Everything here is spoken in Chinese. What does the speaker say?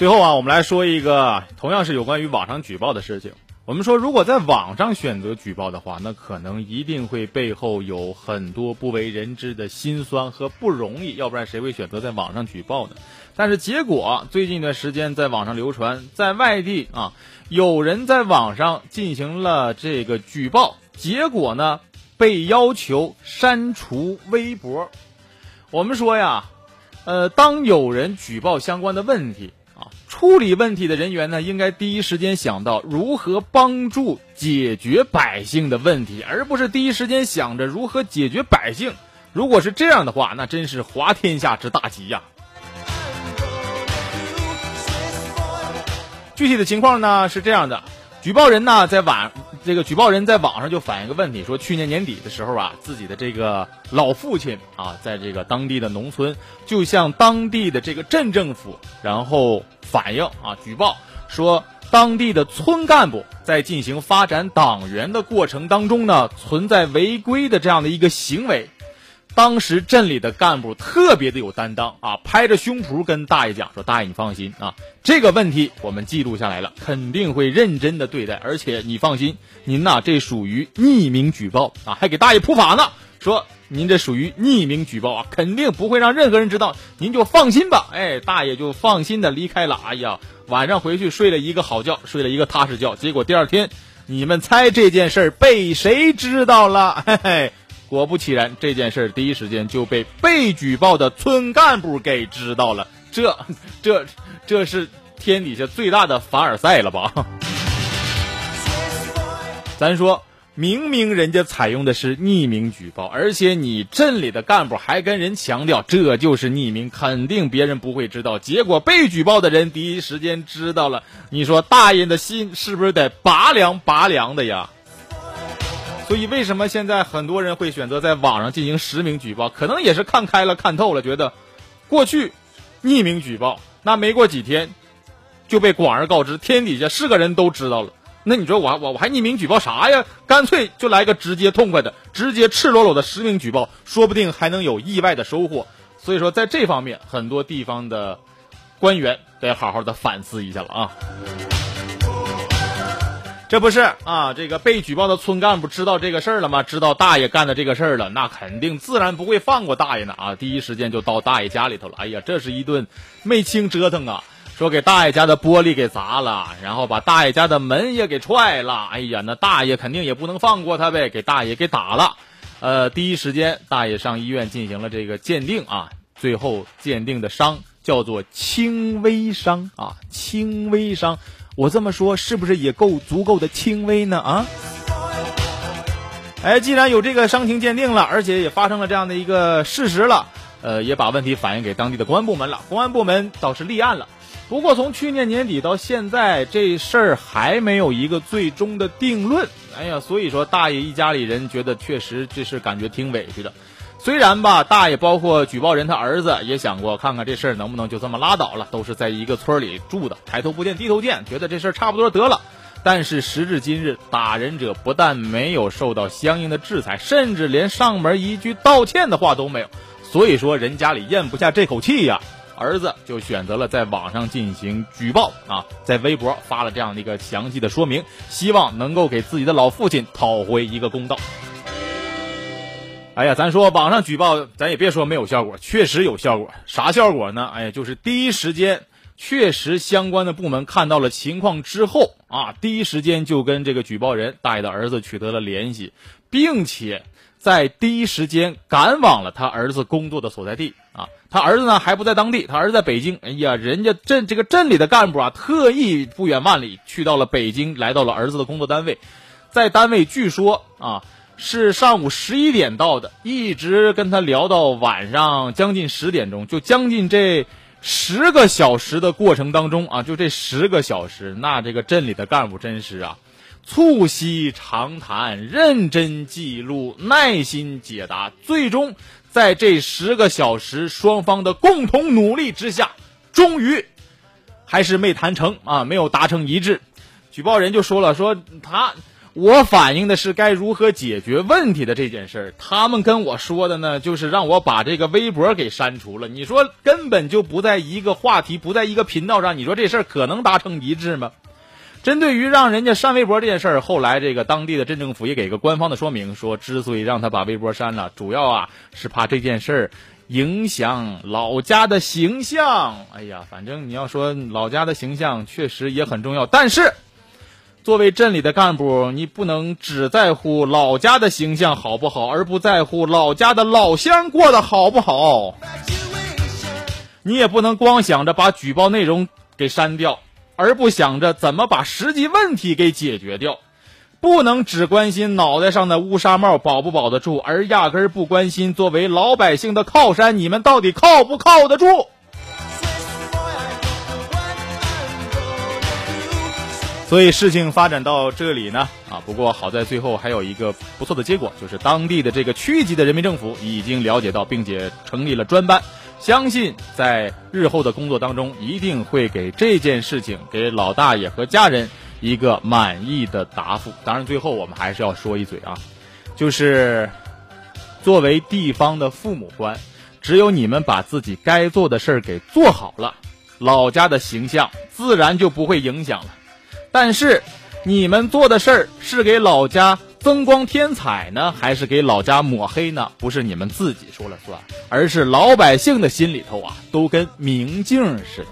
最后啊，我们来说一个同样是有关于网上举报的事情。我们说，如果在网上选择举报的话，那可能一定会背后有很多不为人知的辛酸和不容易，要不然谁会选择在网上举报呢？但是结果，最近一段时间在网上流传，在外地啊，有人在网上进行了这个举报，结果呢，被要求删除微博。我们说呀，呃，当有人举报相关的问题。处理问题的人员呢，应该第一时间想到如何帮助解决百姓的问题，而不是第一时间想着如何解决百姓。如果是这样的话，那真是滑天下之大稽呀。具体的情况呢是这样的，举报人呢在晚这个举报人在网上就反映个问题，说去年年底的时候啊，自己的这个老父亲啊，在这个当地的农村，就向当地的这个镇政府，然后反映啊，举报说当地的村干部在进行发展党员的过程当中呢，存在违规的这样的一个行为。当时镇里的干部特别的有担当啊，拍着胸脯跟大爷讲说：“大爷你放心啊，这个问题我们记录下来了，肯定会认真的对待。而且你放心，您呐这属于匿名举报啊，还给大爷普法呢，说您这属于匿名举报啊，肯定不会让任何人知道，您就放心吧。”哎，大爷就放心的离开了。哎呀，晚上回去睡了一个好觉，睡了一个踏实觉。结果第二天，你们猜这件事儿被谁知道了？嘿嘿。果不其然，这件事第一时间就被被举报的村干部给知道了。这、这、这是天底下最大的凡尔赛了吧？咱说明明人家采用的是匿名举报，而且你镇里的干部还跟人强调这就是匿名，肯定别人不会知道。结果被举报的人第一时间知道了，你说大爷的心是不是得拔凉拔凉的呀？所以，为什么现在很多人会选择在网上进行实名举报？可能也是看开了、看透了，觉得过去匿名举报，那没过几天就被广而告之，天底下是个人都知道了。那你说我我我还匿名举报啥呀？干脆就来个直接痛快的，直接赤裸裸的实名举报，说不定还能有意外的收获。所以说，在这方面，很多地方的官员得好好的反思一下了啊。这不是啊，这个被举报的村干部知道这个事儿了吗？知道大爷干的这个事儿了，那肯定自然不会放过大爷呢啊！第一时间就到大爷家里头了。哎呀，这是一顿没轻折腾啊！说给大爷家的玻璃给砸了，然后把大爷家的门也给踹了。哎呀，那大爷肯定也不能放过他呗，给大爷给打了。呃，第一时间大爷上医院进行了这个鉴定啊，最后鉴定的伤叫做轻微伤啊，轻微伤。我这么说是不是也够足够的轻微呢？啊，哎，既然有这个伤情鉴定了，而且也发生了这样的一个事实了，呃，也把问题反映给当地的公安部门了。公安部门倒是立案了，不过从去年年底到现在，这事儿还没有一个最终的定论。哎呀，所以说大爷一家里人觉得确实这事感觉挺委屈的。虽然吧，大爷包括举报人他儿子也想过，看看这事儿能不能就这么拉倒了，都是在一个村里住的，抬头不见低头见，觉得这事儿差不多得了。但是时至今日，打人者不但没有受到相应的制裁，甚至连上门一句道歉的话都没有。所以说，人家里咽不下这口气呀，儿子就选择了在网上进行举报啊，在微博发了这样的一个详细的说明，希望能够给自己的老父亲讨回一个公道。哎呀，咱说网上举报，咱也别说没有效果，确实有效果。啥效果呢？哎呀，就是第一时间，确实相关的部门看到了情况之后啊，第一时间就跟这个举报人大爷的儿子取得了联系，并且在第一时间赶往了他儿子工作的所在地啊。他儿子呢还不在当地，他儿子在北京。哎呀，人家镇这个镇里的干部啊，特意不远万里去到了北京，来到了儿子的工作单位，在单位据说啊。是上午十一点到的，一直跟他聊到晚上将近十点钟，就将近这十个小时的过程当中啊，就这十个小时，那这个镇里的干部真是啊，促膝长谈，认真记录，耐心解答，最终在这十个小时双方的共同努力之下，终于还是没谈成啊，没有达成一致。举报人就说了，说他。我反映的是该如何解决问题的这件事儿。他们跟我说的呢，就是让我把这个微博给删除了。你说根本就不在一个话题，不在一个频道上，你说这事儿可能达成一致吗？针对于让人家删微博这件事儿，后来这个当地的镇政府也给个官方的说明，说之所以让他把微博删了，主要啊是怕这件事儿影响老家的形象。哎呀，反正你要说老家的形象确实也很重要，但是作为镇里的干部，你不能只在乎老家的形象好不好，而不在乎老家的老乡过得好不好。你也不能光想着把举报内容给删掉。而不想着怎么把实际问题给解决掉，不能只关心脑袋上的乌纱帽保不保得住，而压根儿不关心作为老百姓的靠山，你们到底靠不靠得住？所以事情发展到这里呢，啊，不过好在最后还有一个不错的结果，就是当地的这个区级的人民政府已经了解到，并且成立了专班。相信在日后的工作当中，一定会给这件事情给老大爷和家人一个满意的答复。当然，最后我们还是要说一嘴啊，就是作为地方的父母官，只有你们把自己该做的事儿给做好了，老家的形象自然就不会影响了。但是，你们做的事儿是给老家。增光添彩呢，还是给老家抹黑呢？不是你们自己说了算，而是老百姓的心里头啊，都跟明镜似的。